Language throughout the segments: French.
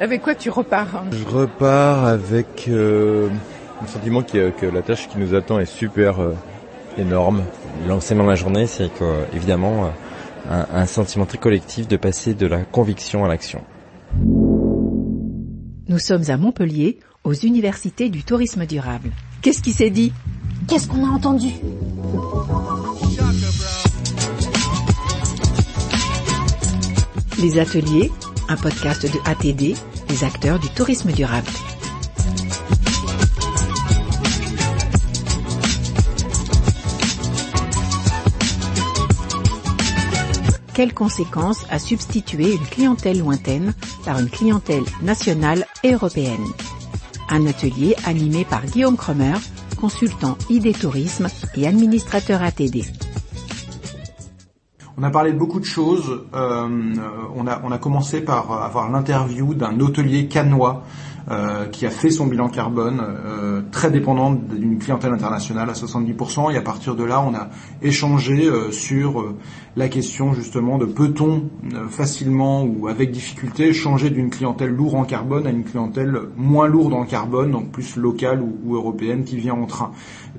Avec quoi tu repars Je repars avec euh, le sentiment que, que, la tâche qui nous attend est super euh, énorme. L'enseignement de la journée, c'est évidemment un, un sentiment très collectif de passer de la conviction à l'action. Nous sommes à Montpellier, aux universités du tourisme durable. Qu'est-ce qui s'est dit? Qu'est-ce qu'on a entendu? Les ateliers, un podcast de ATD, les acteurs du tourisme durable. Quelles conséquences a substitué une clientèle lointaine par une clientèle nationale et européenne? Un atelier animé par Guillaume Kremer, consultant ID Tourisme et administrateur ATD. On a parlé de beaucoup de choses. Euh, on, a, on a commencé par avoir l'interview d'un hôtelier canois euh, qui a fait son bilan carbone euh, très dépendant d'une clientèle internationale à 70%. Et à partir de là, on a échangé euh, sur euh, la question justement de peut-on facilement ou avec difficulté changer d'une clientèle lourde en carbone à une clientèle moins lourde en carbone, donc plus locale ou, ou européenne qui vient en train.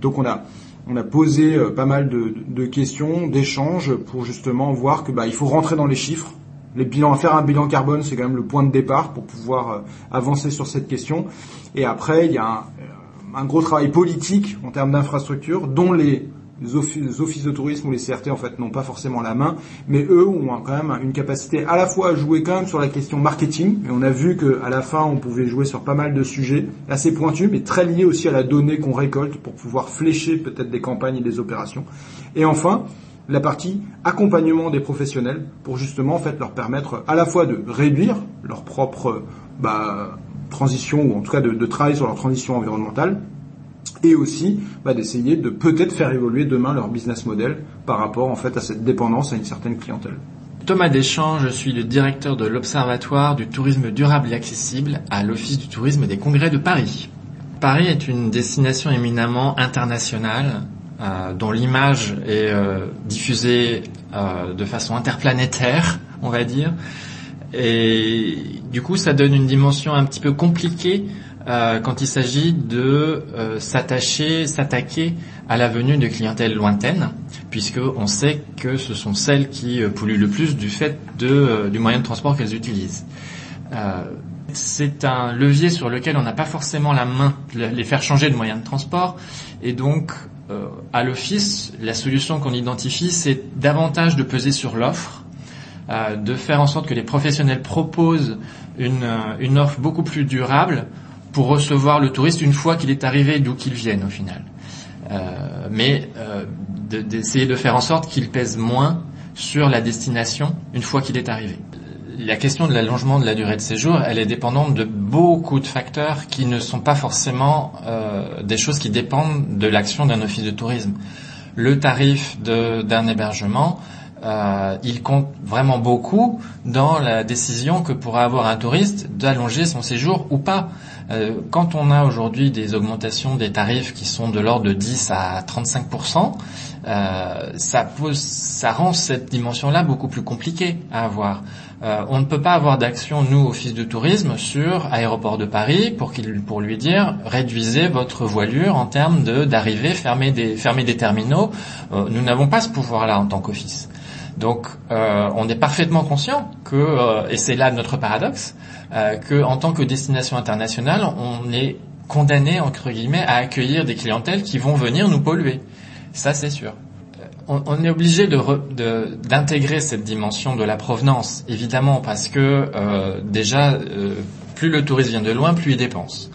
Donc on a on a posé pas mal de, questions, d'échanges pour justement voir que bah, il faut rentrer dans les chiffres les bilans, faire un bilan carbone, c'est quand même le point de départ pour pouvoir euh, avancer sur cette question. Et après, il y a un, euh, gros travail politique en termes d'infrastructure, dont les, offices, offices, de tourisme ou les CRT en fait n'ont pas forcément la main, mais eux ont quand même une capacité à la fois à jouer quand même sur la question marketing. Et on a vu qu'à la fin, on pouvait jouer sur pas mal de sujets assez pointus, mais très liés aussi à la donnée qu'on récolte pour pouvoir flécher peut-être des campagnes et des opérations. Et enfin, la partie accompagnement des professionnels pour justement en fait leur permettre à la fois de réduire leur propre bah, transition ou en tout cas de, de, travailler sur leur transition environnementale et aussi bah, d'essayer de peut-être faire évoluer demain leur business model par rapport en fait à cette dépendance à une certaine clientèle. Thomas Deschamps, je suis le directeur de l'Observatoire du tourisme durable et accessible à l'Office du tourisme des congrès de Paris. Paris est une destination éminemment internationale euh, dont l'image est euh, diffusée euh, de façon interplanétaire, on va dire. Et du coup, ça donne une dimension un petit peu compliquée quand il s'agit de s'attacher, s'attaquer à la venue de clientèles lointaines, puisque on sait que ce sont celles qui polluent le plus du fait de, du moyen de transport qu'elles utilisent. c'est un levier sur lequel on n'a pas forcément la main, les faire changer de moyen de transport, et donc euh, à l'office, la solution qu'on identifie, c'est davantage de peser sur l'offre, euh, de faire en sorte que les professionnels proposent une, euh, une, offre beaucoup plus durable pour recevoir le touriste une fois qu'il est arrivé d'où qu'il vienne au final. Euh, mais euh, d'essayer de, faire en sorte qu'il pèse moins sur la destination une fois qu'il est arrivé la question de l'allongement de la durée de séjour, elle est dépendante de beaucoup de facteurs qui ne sont pas forcément euh, des choses qui dépendent de l'action d'un office de tourisme. Le tarif d'un hébergement, euh, il compte vraiment beaucoup dans la décision que pourra avoir un touriste d'allonger son séjour ou pas. Euh, quand on a aujourd'hui des augmentations des tarifs qui sont de l'ordre de 10 à 35 euh, ça pose, ça rend cette dimension-là beaucoup plus compliquée à avoir. Euh, on ne peut pas avoir d'action, nous, Office de tourisme, sur Aéroport de Paris pour, qu'il, pour lui dire réduisez votre voilure en termes de, d'arrivée, fermez des, fermez des terminaux. Euh, nous n'avons pas ce pouvoir-là en tant qu'office. Donc, euh, on est parfaitement conscient que, euh, et c'est là notre paradoxe, euh, que en tant que destination internationale, on est condamné entre guillemets à accueillir des clientèles qui vont venir nous polluer. Ça, c'est sûr on, est obligé d'intégrer de, cette dimension de la provenance, évidemment, parce que euh, déjà, euh, plus le touriste vient de loin, plus il dépense.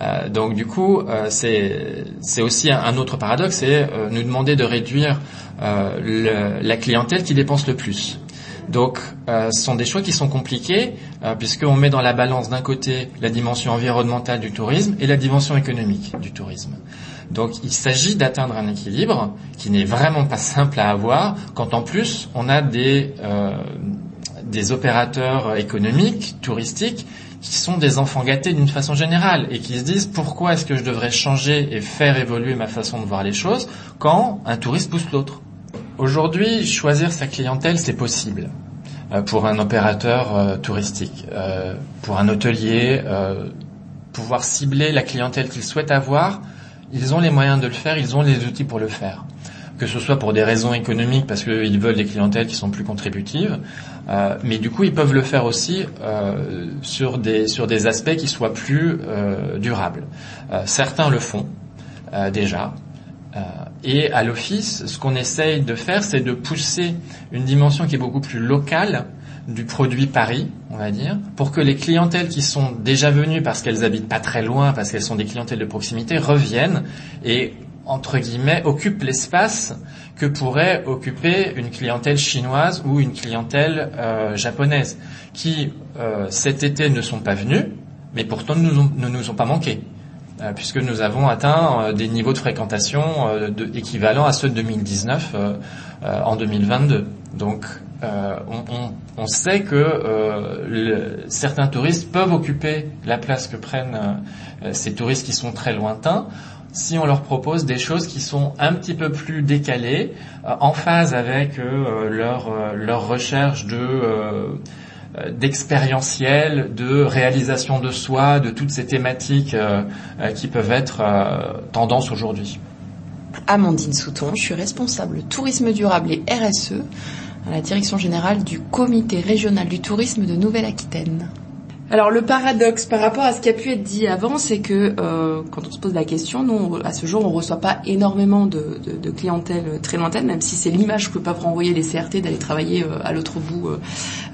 Euh, donc du coup, euh, c'est aussi un, autre paradoxe, c'est euh, nous demander de réduire la clientèle qui dépense le plus. Donc, ce sont des choix qui sont compliqués, puisqu'on met dans la balance d'un côté la dimension environnementale du tourisme et la dimension économique du tourisme. Donc il s'agit d'atteindre un équilibre qui n'est vraiment pas simple à avoir quand en plus on a des, euh, des opérateurs économiques, touristiques, qui sont des enfants gâtés d'une façon générale et qui se disent pourquoi est-ce que je devrais changer et faire évoluer ma façon de voir les choses quand un touriste pousse l'autre? Aujourd'hui, choisir sa clientèle, c'est possible. pour un opérateur touristique, pour un hôtelier, pouvoir cibler la clientèle qu'ils souhaitent avoir, ils ont les moyens de le faire, ils ont les outils pour le faire que ce soit pour des raisons économiques parce qu'ils veulent des clientèles qui sont plus contributives, euh, mais du coup ils peuvent le faire aussi euh, sur des sur des aspects qui soient plus euh, durables. certains le font déjà. et à l'office, ce qu'on essaye de faire, c'est de pousser une dimension qui est beaucoup plus locale du produit Paris, on va dire, pour que les clientèles qui sont déjà venues parce qu'elles habitent pas très loin, parce qu'elles sont des clientèles de proximité, reviennent et entre guillemets, occupe l'espace que pourrait occuper une clientèle chinoise ou une clientèle euh, japonaise, qui euh, cet été ne sont pas venus, mais pourtant ne nous ont, ne nous ont pas manqué, euh, puisque nous avons atteint des niveaux de fréquentation de, équivalents à ceux de 2019 en 2022. Donc on, on, sait que le, certains touristes peuvent occuper la place que prennent ces touristes qui sont très lointains si on leur propose des choses qui sont un petit peu plus décalées, euh, en phase avec euh, leur, euh, leur recherche de d'expérientiel, de réalisation de soi, de toutes ces thématiques qui peuvent être tendance aujourd'hui. Amandine Souton, je suis responsable tourisme durable et RSE à la direction générale du comité régional du tourisme de Nouvelle-Aquitaine. Alors le paradoxe par rapport à ce qui a pu être dit avant, c'est que euh, quand on se pose la question, nous à ce jour on reçoit pas énormément de, de, de clientèle très lointaine, même si c'est l'image que peuvent renvoyer les CRT d'aller travailler euh, à l'autre bout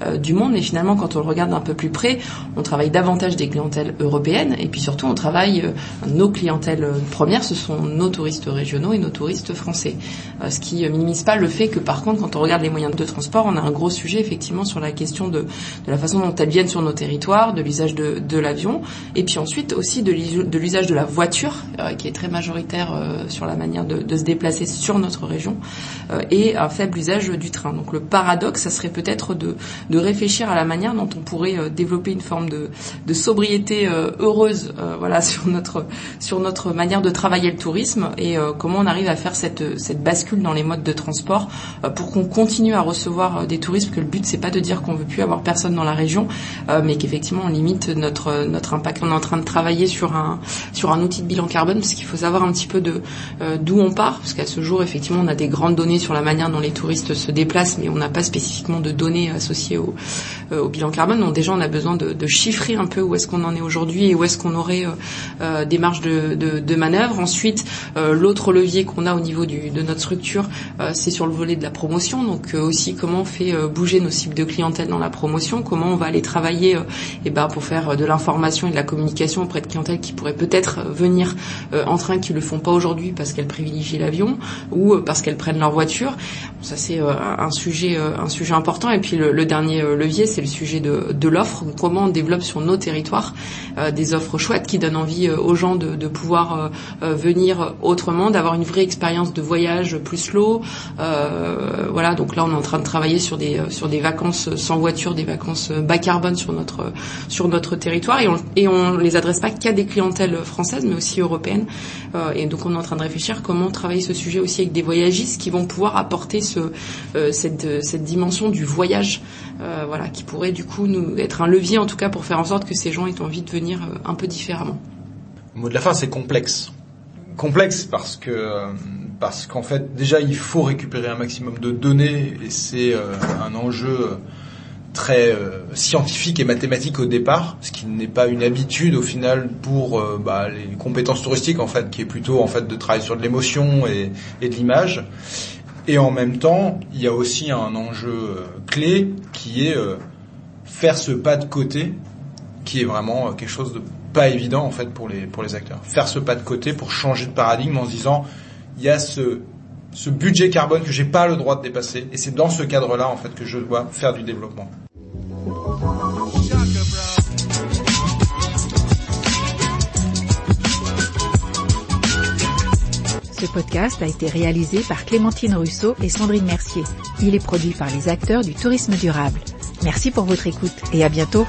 euh, du monde. Et finalement, quand on le regarde un peu plus près, on travaille davantage des clientèles européennes et puis surtout on travaille nos clientèles premières, ce sont nos touristes régionaux et nos touristes français. ce qui minimise pas le fait que par contre, quand on regarde les moyens de transport, on a un gros sujet effectivement sur la question de, de la façon dont elles viennent sur nos territoires de l'usage de, de l'avion, et puis ensuite aussi de l'usage de la voiture, euh, qui est très majoritaire euh, sur la manière de, se déplacer sur notre région, euh, et un faible usage du train. Donc le paradoxe, ça serait peut-être de, de réfléchir à la manière dont on pourrait développer une forme de, de sobriété heureuse, voilà, sur notre sur notre manière de travailler le tourisme et comment on arrive à faire cette cette bascule dans les modes de transport pour qu'on continue à recevoir des touristes. Que le but c'est pas de dire qu'on veut plus avoir personne dans la région, mais qu'effectivement on limite notre notre impact. On est en train de travailler sur un sur un outil de bilan carbone parce qu'il faut savoir un petit peu de euh, d'où on part parce qu'à ce jour effectivement on a des grandes données sur la manière dont les touristes se déplacent mais on n'a pas spécifiquement de données associées au, euh, au bilan carbone. Donc déjà on a besoin de, chiffrer un peu où est-ce qu'on en est aujourd'hui et où est-ce qu'on aurait euh, des marges de, de, de manœuvre. Ensuite l'autre levier qu'on a au niveau du, de notre structure c'est sur le volet de la promotion. Donc aussi comment on fait bouger nos cibles de clientèle dans la promotion, comment on va aller travailler et ben, pour faire euh, de l'information et de la communication auprès de clientèle qui pourraient peut-être euh, venir euh, en train qui le font pas aujourd'hui parce qu'elles privilégient l'avion ou parce qu'elles prennent leur voiture. Ça c'est un sujet un sujet important et puis le, dernier levier c'est le sujet de, l'offre. Comment on développe sur nos territoires des offres chouettes qui donnent envie aux gens de, pouvoir venir autrement, d'avoir une vraie expérience de voyage plus slow. voilà donc là on est en train de travailler sur des sur des vacances sans voiture, des vacances bas carbone sur notre sur notre territoire et on, et on les adresse pas qu'à des clientèles françaises mais aussi européennes. Euh, et donc on est en train de réfléchir comment travailler ce sujet aussi avec des voyagistes qui vont pouvoir apporter ce, euh, cette, dimension du voyage, euh, voilà, qui pourrait du coup être un levier en tout cas pour faire en sorte que ces gens aient envie de venir un peu différemment. Le mot de la fin, c'est complexe. Complexe parce que parce qu'en fait déjà il faut récupérer un maximum de données et c'est un enjeu très euh, scientifique et mathématique au départ, ce qui n'est pas une habitude au final pour euh, bah, les compétences touristiques en fait, qui est plutôt en fait de travailler sur de l'émotion et, de l'image. Et en même temps, il y a aussi un enjeu euh, clé qui est faire ce pas de côté, qui est vraiment quelque chose de pas évident en fait pour les pour les acteurs. Faire ce pas de côté pour changer de paradigme en se disant il y a ce ce budget carbone que j'ai pas le droit de dépasser et c'est dans ce cadre-là en fait que je dois faire du développement. Ce podcast a été réalisé par Clémentine Rousseau et Sandrine Mercier. Il est produit par les acteurs du tourisme durable. Merci pour votre écoute et à bientôt.